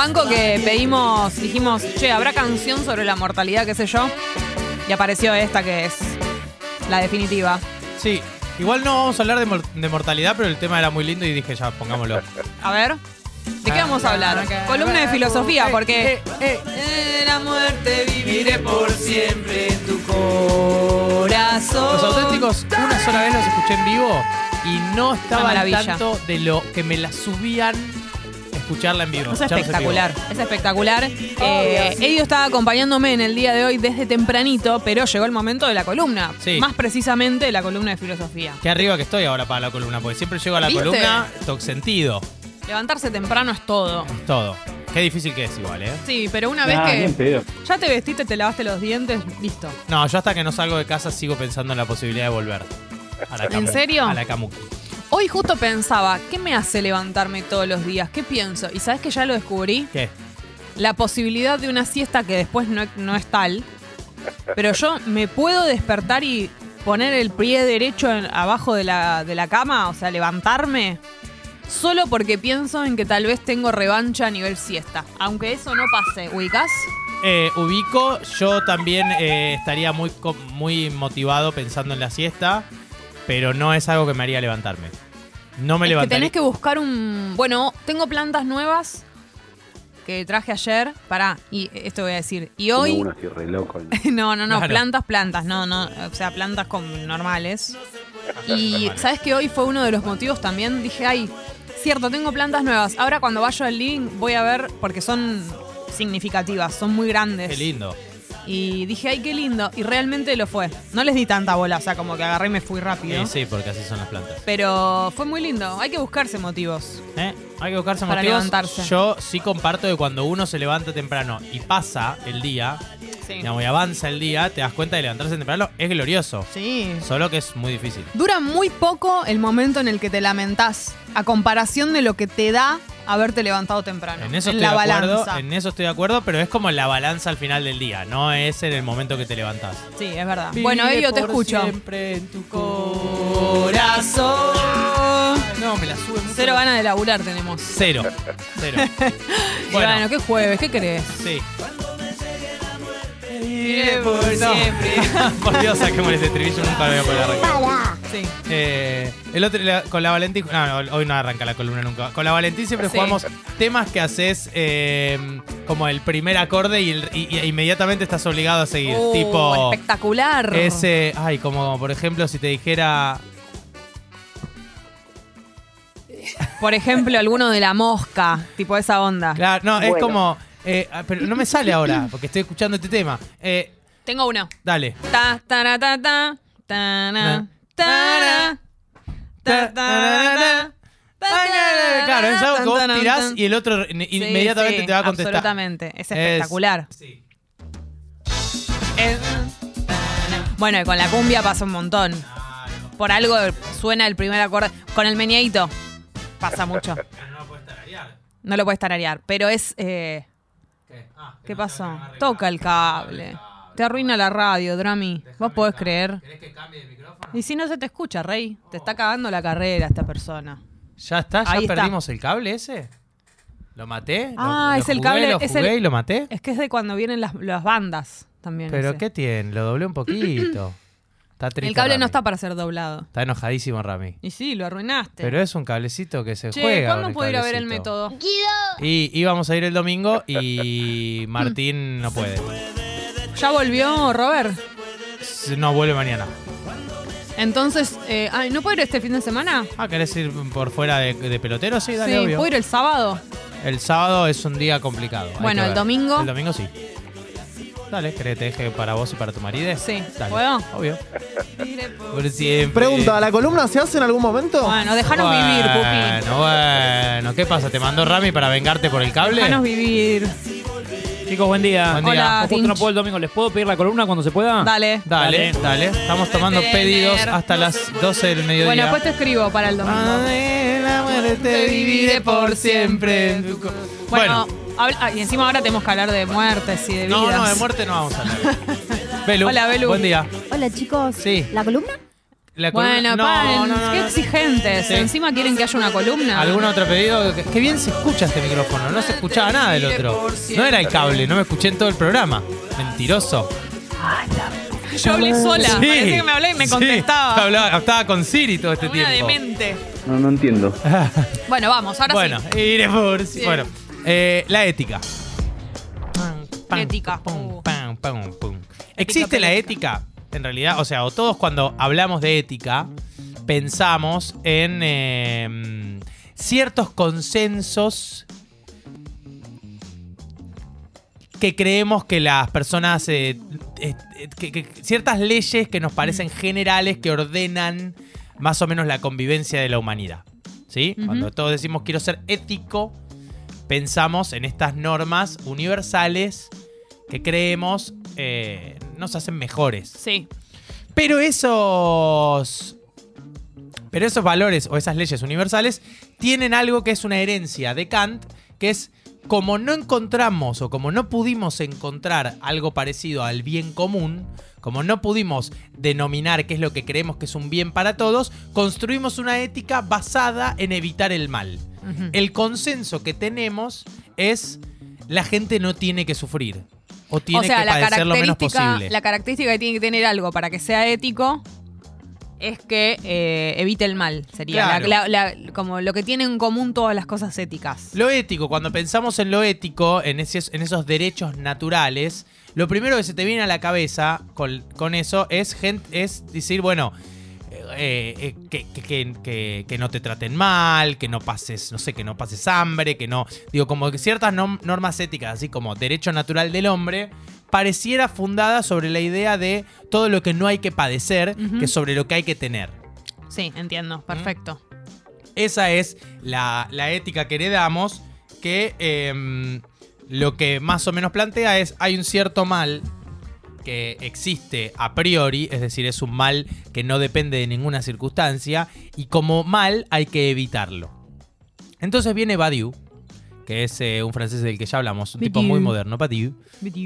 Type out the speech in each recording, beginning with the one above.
Banco que pedimos, dijimos, che, ¿habrá canción sobre la mortalidad, qué sé yo? Y apareció esta que es la definitiva. Sí, igual no vamos a hablar de, mor- de mortalidad, pero el tema era muy lindo y dije ya, pongámoslo. A ver, ¿de qué vamos a hablar? Columna de filosofía, porque... En la muerte viviré por siempre en tu corazón. Los auténticos, una sola vez los escuché en vivo y no estaba al maravilla. tanto de lo que me la subían escucharla en vivo. Es vivo. espectacular, es espectacular. Eh, Elio estaba acompañándome en el día de hoy desde tempranito, pero llegó el momento de la columna. Sí. Más precisamente la columna de filosofía. Qué arriba que estoy ahora para la columna, porque siempre llego a la ¿Viste? columna, toc sentido, Levantarse temprano es todo. es todo. Qué difícil que es igual, ¿eh? Sí, pero una vez Nah, que ya te vestiste, te lavaste los dientes, listo. No, yo hasta que no salgo de casa sigo pensando en la posibilidad de volver. A la ¿En serio? A la Kamuki. Hoy justo pensaba, ¿qué me hace levantarme todos los días? ¿Qué pienso? Y sabes que ya lo descubrí. ¿Qué? La posibilidad de una siesta que después no, no es tal. Pero yo me puedo despertar y poner el pie derecho en- abajo de la, de la cama, o sea, levantarme, solo porque pienso en que tal vez tengo revancha a nivel siesta. Aunque eso no pase, ¿ubicás? Eh, ubico, yo también eh, estaría muy, co- muy motivado pensando en la siesta, pero no es algo que me haría levantarme. No me es que levantaría. tenés que buscar un... Bueno, tengo plantas nuevas que traje ayer. Pará, y esto voy a decir. Y hoy... Uno así re loco. No, no, no, Claro. plantas, plantas, no, no, o sea, plantas con normales. Y Normales. sabes que hoy fue uno de los motivos también, dije, ay, cierto, tengo plantas nuevas. Ahora cuando vaya al living voy a ver, porque son significativas, son muy grandes. Qué lindo. Y dije, ay, qué lindo. Y realmente lo fue. No les di tanta bola, o sea, como que agarré y me fui rápido. Sí, sí, porque así son las plantas. Pero fue muy lindo. Hay que buscarse motivos. ¿Eh? Hay que buscarse Para motivos. levantarse. Yo sí comparto de cuando uno se levanta temprano y pasa el día, Sí. digamos, y avanza el día, te das cuenta de levantarse temprano, es glorioso. Sí. Solo que es muy difícil. Dura muy poco el momento en el que te lamentás, a comparación de lo que te da haberte levantado temprano. En eso en estoy la de acuerdo, balanza. en eso estoy de acuerdo, pero es como la balanza al final del día, no es en el momento que te levantás. Sí, es verdad. bueno, Elio, te escucho. Siempre en tu corazón. No, me la sube mucho. Cero ganas de laburar tenemos. Cero. Cero. Y Bueno, ¿qué jueves? ¿Qué querés? Sí. por siempre. Por Dios, saquemos ese estribillo, nunca lo voy a poder arrancar. Sí. Eh, el otro, la- con la Valentín, no, no, hoy no arranca la columna nunca. Con la Valentín siempre Sí. jugamos temas que haces eh, como el primer acorde y, el- y- y inmediatamente estás obligado a seguir. Oh, tipo, espectacular. ese, ay, como por ejemplo si te dijera, Por ejemplo, alguno de la mosca, tipo esa onda. claro, no, es como, eh, ah, pero no me sale ahora porque estoy escuchando este tema. Eh, Tengo uno. dale. Ta, tara, ta, ta, ta, na, tara, ta, ta, ta, ta, Claro, es algo que vos tirás y el otro inmediatamente sí, te va a contestar. Absolutamente. Es espectacular. sí. Bueno, y con la cumbia pasa un montón. Por algo suena el primer acorde. Con el meneadito pasa mucho. Pero no lo puedes tararear. No lo puedes tararear, pero es... eh, ¿Qué? Ah, que ¿Qué no pasó? Toca el cable. Te arruina la radio, Drami. ¿Vos podés creer? ¿Querés que cambie de micrófono? Y si no se te escucha, Rey. Te está cagando la carrera esta persona. ¿Ya está? ¿Ya Ahí está. perdimos el cable ese? ¿Lo maté? ¿Lo- Ah, lo es el jugué, cable, ¿Lo es el- y lo maté? Es que es de cuando vienen las, las bandas también. ¿Pero ese. qué tiene? Lo doblé un poquito. Está triste El cable no está para ser doblado. Está enojadísimo Rami. Y sí, lo arruinaste. Pero es un cablecito que se che, juega. ¿cuándo puedo ir a ver el cablecito. método? Y íbamos a ir el domingo y Martín no puede. ¿Ya volvió Robert? No, vuelve mañana. Entonces, eh, ay, ¿no puedo ir este fin de semana? Ah, ¿querés ir por fuera de, de pelotero? Sí, dale, sí, obvio. ¿puedo ir el sábado? El sábado es un día complicado. Bueno, el domingo. El domingo sí. Dale, ¿querés que te deje para vos y para tu marido? Sí. Dale. ¿Puedo? Obvio. Por siempre. Pregunta, ¿la columna se hace en algún momento? Bueno, déjanos vivir, Pupi. Bueno, bueno. ¿Qué pasa? ¿Te mandó Rami para vengarte por el cable? Déjanos vivir. Chicos, buen día. Buen día. Hola, Como justo Tinch. no puedo el domingo, ¿les puedo pedir la columna cuando se pueda? Dale. Dale, dale. Estamos tomando pedidos hasta las 12 del mediodía. Bueno, después te escribo para el domingo. La muerte viviré por siempre en tu co- Bueno, ah, y encima ahora tenemos que hablar de muertes y de vidas. no, no, de muerte no vamos a hablar. Belu, Hola, Belu. Buen día. Hola chicos. Sí. ¿La columna? La Bueno, no, paren, no, no, qué no. exigentes. Sí. Encima quieren que haya una columna. ¿Algún otro pedido? Qué- bien se escucha este micrófono. No se escuchaba nada del otro. No era el cable, no me escuché en todo el programa. Mentiroso. Yo hablé sola. Sí, Parecía que me hablé y me sí. contestaba. Hablaba- estaba con Siri todo este Una tiempo. demente. No, no entiendo. Bueno, vamos, ahora bueno, sí. iré por sí. Bueno, eh, la ética. Ética. Pum. ¿Existe la ética? En realidad, o sea, o todos cuando hablamos de ética pensamos en eh, ciertos consensos que creemos que las personas, eh, eh, que- que ciertas leyes que nos parecen generales que ordenan más o menos la convivencia de la humanidad. ¿Sí? Cuando todos decimos quiero ser ético, pensamos en estas normas universales que creemos eh, nos hacen mejores. Sí. Pero esos. Pero esos valores o esas leyes universales tienen algo que es una herencia de Kant, que es como no encontramos o como no pudimos encontrar algo parecido al bien común, como no pudimos denominar qué es lo que creemos que es un bien para todos, construimos una ética basada en evitar el mal. El consenso que tenemos es la gente no tiene que sufrir o tiene o sea, que la padecer lo menos posible. la característica que tiene que tener algo para que sea ético es que eh, evite el mal. Sería Claro. la- la- la- como lo que tienen en común todas las cosas éticas. Lo ético, cuando pensamos en lo ético, en, esos- en esos derechos naturales, lo primero que se te viene a la cabeza con, con eso es, gen- es decir, bueno, eh, eh, que, que- que- que- que no te traten mal, que no pases, no sé, que no pases hambre, que no. Digo, como que ciertas normas éticas, así como derecho natural del hombre, pareciera fundada sobre la idea de todo lo que no hay que padecer, que sobre lo que hay que tener. Sí, entiendo. Perfecto. Esa es la, la ética que heredamos, que em, lo que más o menos plantea es, hay un cierto mal que existe a priori, es decir, es un mal que no depende de ninguna circunstancia, y como mal hay que evitarlo. Entonces viene Badiou, que es eh, un francés del que ya hablamos, un tipo Badiou. muy moderno, Badiou,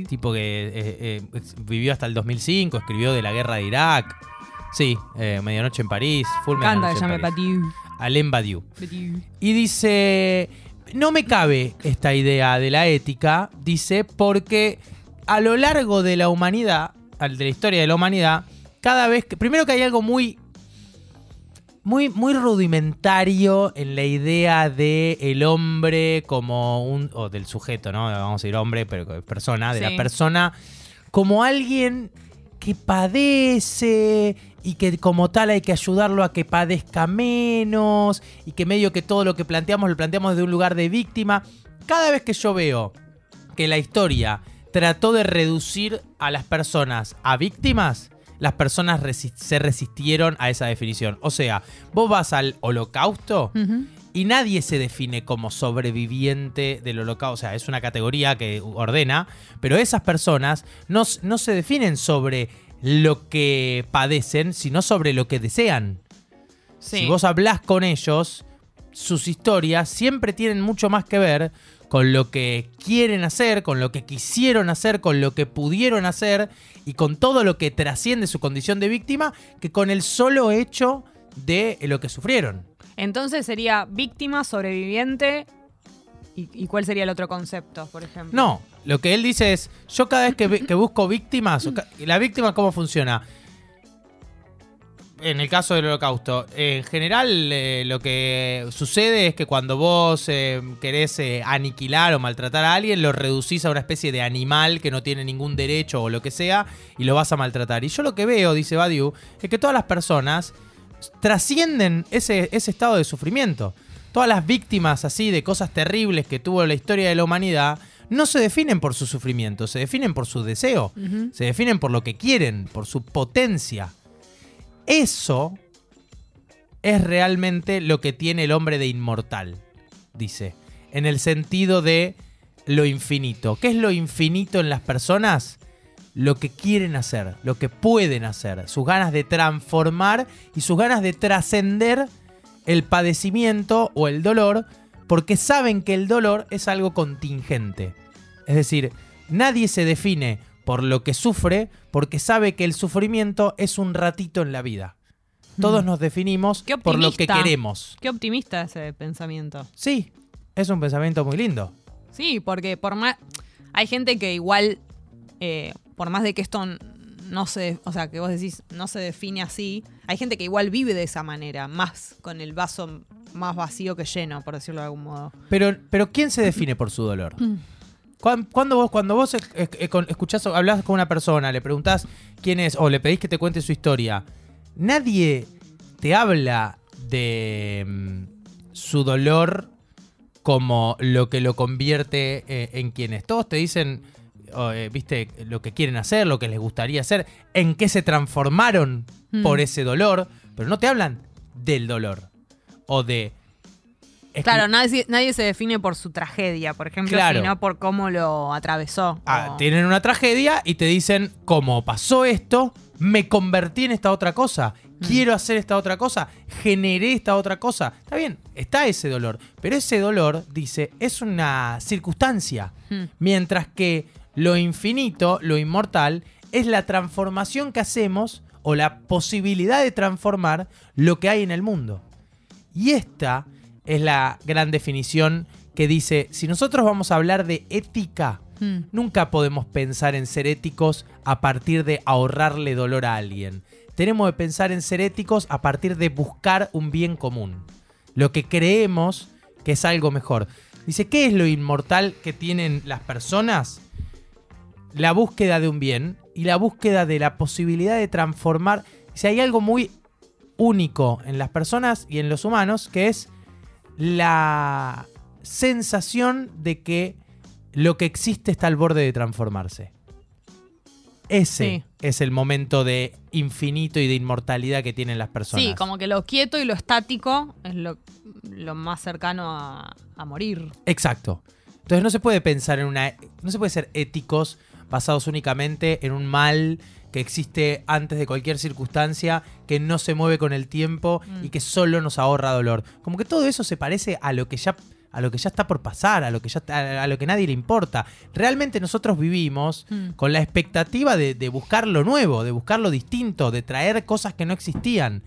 tipo que eh, eh, vivió hasta el 2005, escribió de la guerra de Irak, sí, Medianoche en París, Full Medianoche que llame. Patiu. Alain Badiou. Y dice, no me cabe esta idea de la ética, dice, porque a lo largo de la humanidad, de la historia de la humanidad, cada vez que, primero que hay algo muy, muy, muy rudimentario en la idea de el hombre como un, o del sujeto, ¿no? Vamos a decir hombre, pero persona, de Sí. la persona como alguien que padece y que como tal hay que ayudarlo a que padezca menos y que medio que todo lo que planteamos lo planteamos desde un lugar de víctima. Cada vez que yo veo que la historia trató de reducir a las personas a víctimas, las personas resi- se resistieron a esa definición. O sea, vos vas al holocausto y nadie se define como sobreviviente del holocausto. O sea, es una categoría que ordena, pero esas personas no, no se definen sobre lo que padecen, sino sobre lo que desean. Sí. Si vos hablás con ellos, sus historias siempre tienen mucho más que ver con lo que quieren hacer, con lo que quisieron hacer, con lo que pudieron hacer y con todo lo que trasciende su condición de víctima que con el solo hecho de lo que sufrieron. Entonces sería víctima, sobreviviente. ¿Y, y cuál sería el otro concepto, por ejemplo? No, lo que él dice es, yo cada vez que, que busco víctimas, la víctima cómo funciona. En el caso del holocausto, en general eh, lo que sucede es que cuando vos eh, querés eh, aniquilar o maltratar a alguien, lo reducís a una especie de animal que no tiene ningún derecho o lo que sea y lo vas a maltratar. Y yo lo que veo, dice Badiou, es que todas las personas trascienden ese, ese estado de sufrimiento. Todas las víctimas así de cosas terribles que tuvo la historia de la humanidad no se definen por su sufrimiento, se definen por su deseo, se definen por lo que quieren, por su potencia. Eso es realmente lo que tiene el hombre de inmortal, dice, en el sentido de lo infinito. ¿Qué es lo infinito en las personas? Lo que quieren hacer, lo que pueden hacer, sus ganas de transformar y sus ganas de trascender el padecimiento o el dolor, porque saben que el dolor es algo contingente. Es decir, nadie se define por lo que sufre, porque sabe que el sufrimiento es un ratito en la vida. Todos nos definimos por lo que queremos. Qué optimista ese pensamiento. Sí, es un pensamiento muy lindo. Sí, porque por más. Hay gente que igual. eh, por más de que esto no se. O sea, que vos decís no se define así. Hay gente que igual vive de esa manera. Más con el vaso más vacío que lleno, por decirlo de algún modo. Pero, pero ¿quién se define por su dolor? Mm. Cuan- Cuando vos, cuando vos con- escuchás o hablas con una persona, le preguntás quién es o le pedís que te cuente su historia, nadie te habla de mm, su dolor como lo que lo convierte eh, en quien es. Todos te dicen, oh, eh, viste, lo que quieren hacer, lo que les gustaría hacer, en qué se transformaron Mm. por ese dolor, pero no te hablan del dolor. O de... Claro, nadie, nadie se define por su tragedia, por ejemplo, Claro. sino por cómo lo atravesó. Ah, O- tienen una tragedia y te dicen, como pasó esto, me convertí en esta otra cosa, Mm. quiero hacer esta otra cosa, generé esta otra cosa. Está bien, está ese dolor, pero ese dolor, dice, es una circunstancia. Mm. Mientras que lo infinito, lo inmortal, es la transformación que hacemos o la posibilidad de transformar lo que hay en el mundo. Y esta es la gran definición que dice, si nosotros vamos a hablar de ética, Mm. nunca podemos pensar en ser éticos a partir de ahorrarle dolor a alguien. Tenemos que pensar en ser éticos a partir de buscar un bien común. Lo que creemos que es algo mejor. Dice, ¿qué es lo inmortal que tienen las personas? La búsqueda de un bien y la búsqueda de la posibilidad de transformar. Si hay algo muy único en las personas y en los humanos, que es la sensación de que lo que existe está al borde de transformarse. Ese Sí. es el momento de infinito y de inmortalidad que tienen las personas. Sí, como que lo quieto y lo estático es lo, lo más cercano a, a morir. Exacto. Entonces no se puede pensar en una. No se puede ser éticos basados únicamente en un mal que existe antes de cualquier circunstancia, que no se mueve con el tiempo Mm. y que solo nos ahorra dolor. Como que todo eso se parece a lo que ya. A lo que ya está por pasar, a lo que ya a lo que nadie le importa. Realmente nosotros vivimos Mm. con la expectativa de, de buscar lo nuevo, de buscar lo distinto, de traer cosas que no existían.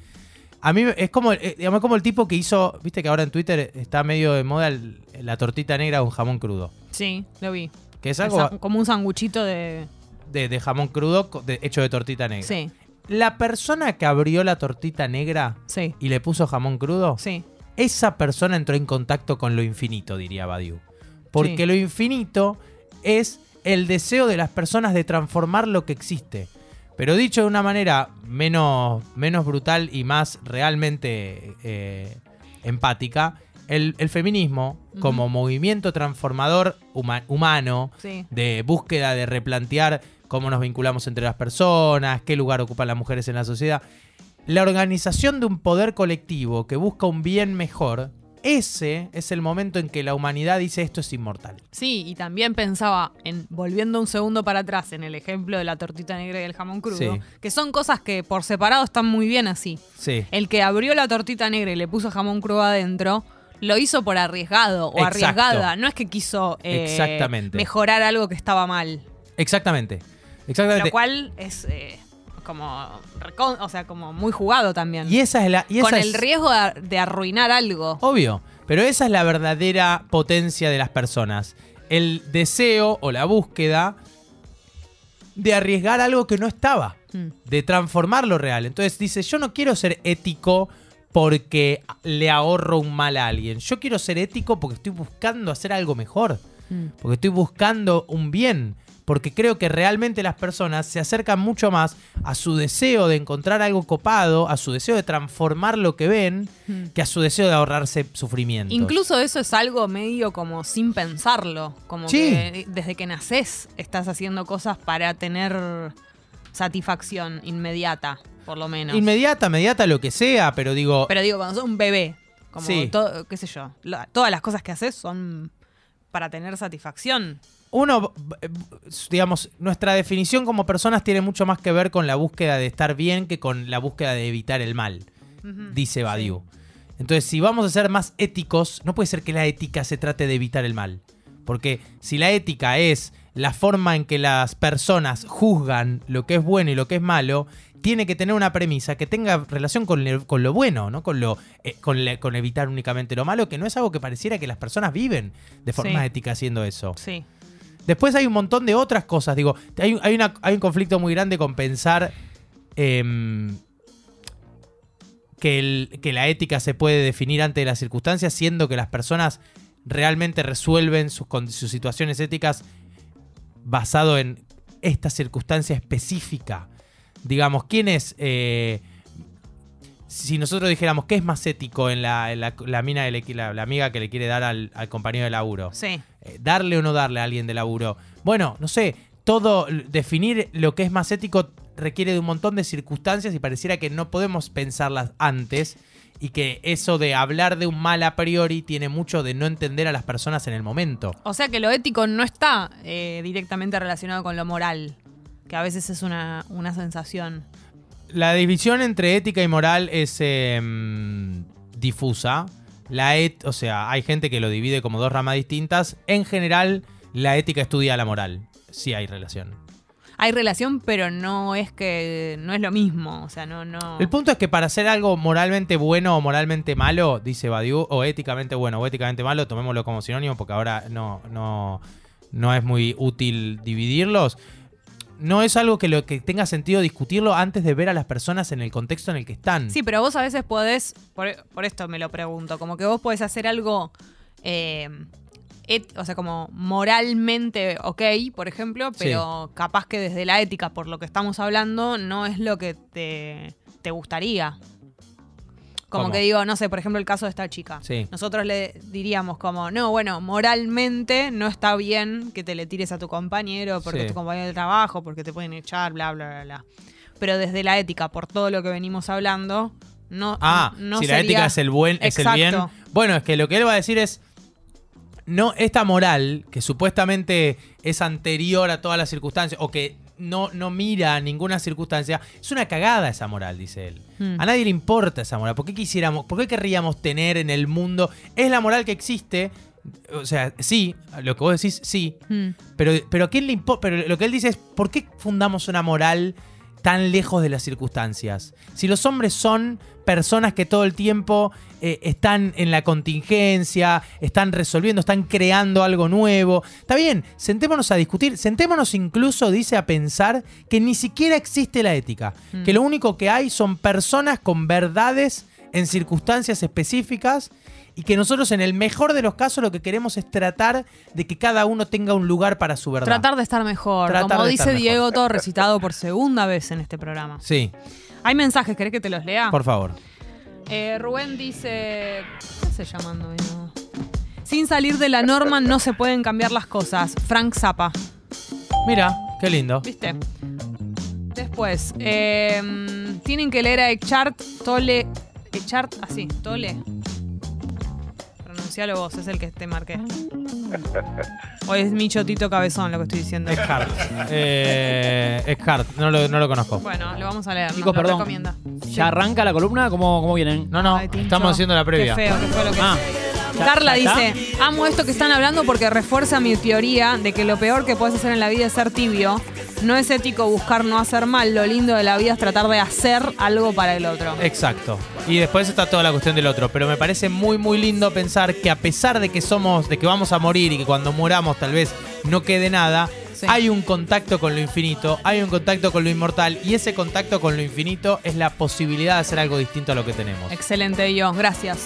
A mí es como, eh, digamos, como el tipo que hizo, viste que ahora en Twitter está medio de moda el- la tortita negra con jamón crudo. Sí, lo vi. Que es algo como un sanguchito de. De, de jamón crudo de- hecho de tortita negra. Sí, La persona que abrió la tortita negra sí, y le puso jamón crudo, sí. esa persona entró en contacto con lo infinito, diría Badiou. Porque Sí. lo infinito es el deseo de las personas de transformar lo que existe. Pero dicho de una manera menos, menos brutal y más realmente eh, empática, el, el feminismo, como movimiento transformador huma- humano, Sí. de búsqueda de replantear cómo nos vinculamos entre las personas, qué lugar ocupan las mujeres en la sociedad. La organización de un poder colectivo que busca un bien mejor, ese es el momento en que la humanidad dice esto es inmortal. Sí, y también pensaba en, volviendo un segundo para atrás, en el ejemplo de la tortita negra y el jamón crudo, Sí. que son cosas que por separado están muy bien así. Sí. El que abrió la tortita negra y le puso jamón crudo adentro, lo hizo por arriesgado o Exacto. arriesgada. No es que quiso eh, Exactamente. mejorar algo que estaba mal. Exactamente. Exactamente. Lo cual es eh, como, o sea, como muy jugado también. y esa es la. y esa el es- Oh, riesgo de, arruinar algo. Obvio. Pero esa es la verdadera potencia de las personas. El deseo o la búsqueda de arriesgar algo que no estaba. Mm. de transformar lo real. Entonces dice, yo no quiero ser ético porque le ahorro un mal a alguien. Yo quiero ser ético porque estoy buscando hacer algo mejor. Mm. Porque estoy buscando un bien. Porque creo que realmente las personas se acercan mucho más a su deseo de encontrar algo copado, a su deseo de transformar lo que ven, Mm. que a su deseo de ahorrarse sufrimiento. Incluso eso es algo medio como sin pensarlo. Como Sí. que desde que naces estás haciendo cosas para tener satisfacción inmediata, por lo menos. Inmediata, inmediata, lo que sea, pero digo, Pero digo, cuando sos un bebé, como Sí. todo, qué sé yo, todas las cosas que haces son para tener satisfacción. uno, digamos, nuestra definición como personas tiene mucho más que ver con la búsqueda de estar bien que con la búsqueda de evitar el mal, dice Badiou. Entonces, si vamos a ser más éticos, no puede ser que la ética se trate de evitar el mal. Porque si la ética es la forma en que las personas juzgan lo que es bueno y lo que es malo, tiene que tener una premisa que tenga relación con, le- con lo bueno, ¿no? Con, lo, eh, con, le- con evitar únicamente lo malo, que no es algo que pareciera que las personas viven de forma Sí. ética haciendo eso. Sí. Después hay un montón de otras cosas. Digo, hay, hay una- hay un conflicto muy grande con pensar em, que, el- que la ética se puede definir ante las circunstancias, siendo que las personas realmente resuelven sus, sus situaciones éticas basado en esta circunstancia específica. Digamos, ¿quién es... eh, si nosotros dijéramos qué es más ético en la, en la- la mina de la, amiga que le quiere dar al, al compañero de laburo, Sí. eh, darle o no darle a alguien de laburo. Bueno, no sé, todo definir lo que es más ético requiere de un montón de circunstancias y pareciera que no podemos pensarlas antes y que eso de hablar de un mal a priori tiene mucho de no entender a las personas en el momento. O sea que lo ético no está eh, directamente relacionado con lo moral, que a veces es una, una sensación. La división entre ética y moral es em, difusa. La et o sea, hay gente que lo divide como dos ramas distintas. En general, la ética estudia la moral. Sí hay relación. Hay relación, pero no es que no es lo mismo, o sea, no no El punto es que para hacer algo moralmente bueno o moralmente malo, dice Badiou, o éticamente bueno o éticamente malo, tomémoslo como sinónimo porque ahora no, no, no es muy útil dividirlos. No es algo que lo que tenga sentido discutirlo antes de ver a las personas en el contexto en el que están. Sí, pero vos a veces podés, por, por esto me lo pregunto, como que vos podés hacer algo, eh, et- o sea, como moralmente ok, por ejemplo, pero capaz que desde la ética, por lo que estamos hablando, no es lo que te, te gustaría. Como ¿Cómo? que digo, no sé, por ejemplo, el caso de esta chica. Sí. Nosotros le diríamos como, no, bueno, moralmente no está bien que te le tires a tu compañero porque Sí. tu compañero de trabajo, porque te pueden echar, bla, bla, bla, bla. Pero desde la ética, por todo lo que venimos hablando, no, Ah, no si la ética es el buen, es el bien. Bueno, es que lo que él va a decir es. No, esta moral, que supuestamente es anterior a todas las circunstancias, o que no, no mira ninguna circunstancia, es una cagada esa moral, dice él. Hmm. A nadie le importa esa moral. ¿Por qué quisiéramos, por qué querríamos tener en el mundo? Es la moral que existe. O sea, sí, lo que vos decís, sí. Mm. Pero, pero ¿a quién le importa? Pero lo que él dice es, ¿por qué fundamos una moral tan lejos de las circunstancias? Si los hombres son personas que todo el tiempo eh, están en la contingencia, están resolviendo, están creando algo nuevo. Está bien, sentémonos a discutir, sentémonos incluso, dice, a pensar que ni siquiera existe la ética, Mm. que lo único que hay son personas con verdades en circunstancias específicas y que nosotros en el mejor de los casos lo que queremos es tratar de que cada uno tenga un lugar para su verdad. Tratar de estar mejor, Tratar como dice mejor. Diego, todo recitado por segunda vez en este programa. Sí, Hay mensajes, ¿querés que te los lea? por favor. Eh, Rubén dice. ¿Qué se llamando? Sin salir de la norma no se pueden cambiar las cosas. Frank Zappa. Mira, qué lindo. ¿Viste? Después, eh, tienen que leer a Echart Tole. Echart, así, Tole. Pronuncialo vos, es el que te marqué. O es mi chotito cabezón lo que estoy diciendo. Eckhart. Eh, Eckhart, no lo, no lo conozco. Bueno, lo vamos a leer. Chicos, nos lo perdón. recomienda. ¿Ya arranca la columna? ¿Cómo, cómo vienen? No, no, Ay, Tincho. estamos haciendo la previa. Qué feo, qué fue lo que Ah, ¿ya- Carla ya está? dice, amo esto que están hablando porque refuerza mi teoría de que lo peor que puedes hacer en la vida es ser tibio. No es ético buscar no hacer mal, lo lindo de la vida es tratar de hacer algo para el otro. Exacto. Y después está toda la cuestión del otro. Pero me parece muy, muy lindo pensar que a pesar de que somos, de que vamos a morir y que cuando muramos tal vez no quede nada, Sí. hay un contacto con lo infinito, hay un contacto con lo inmortal. Y ese contacto con lo infinito es la posibilidad de hacer algo distinto a lo que tenemos. Excelente, yo. Gracias.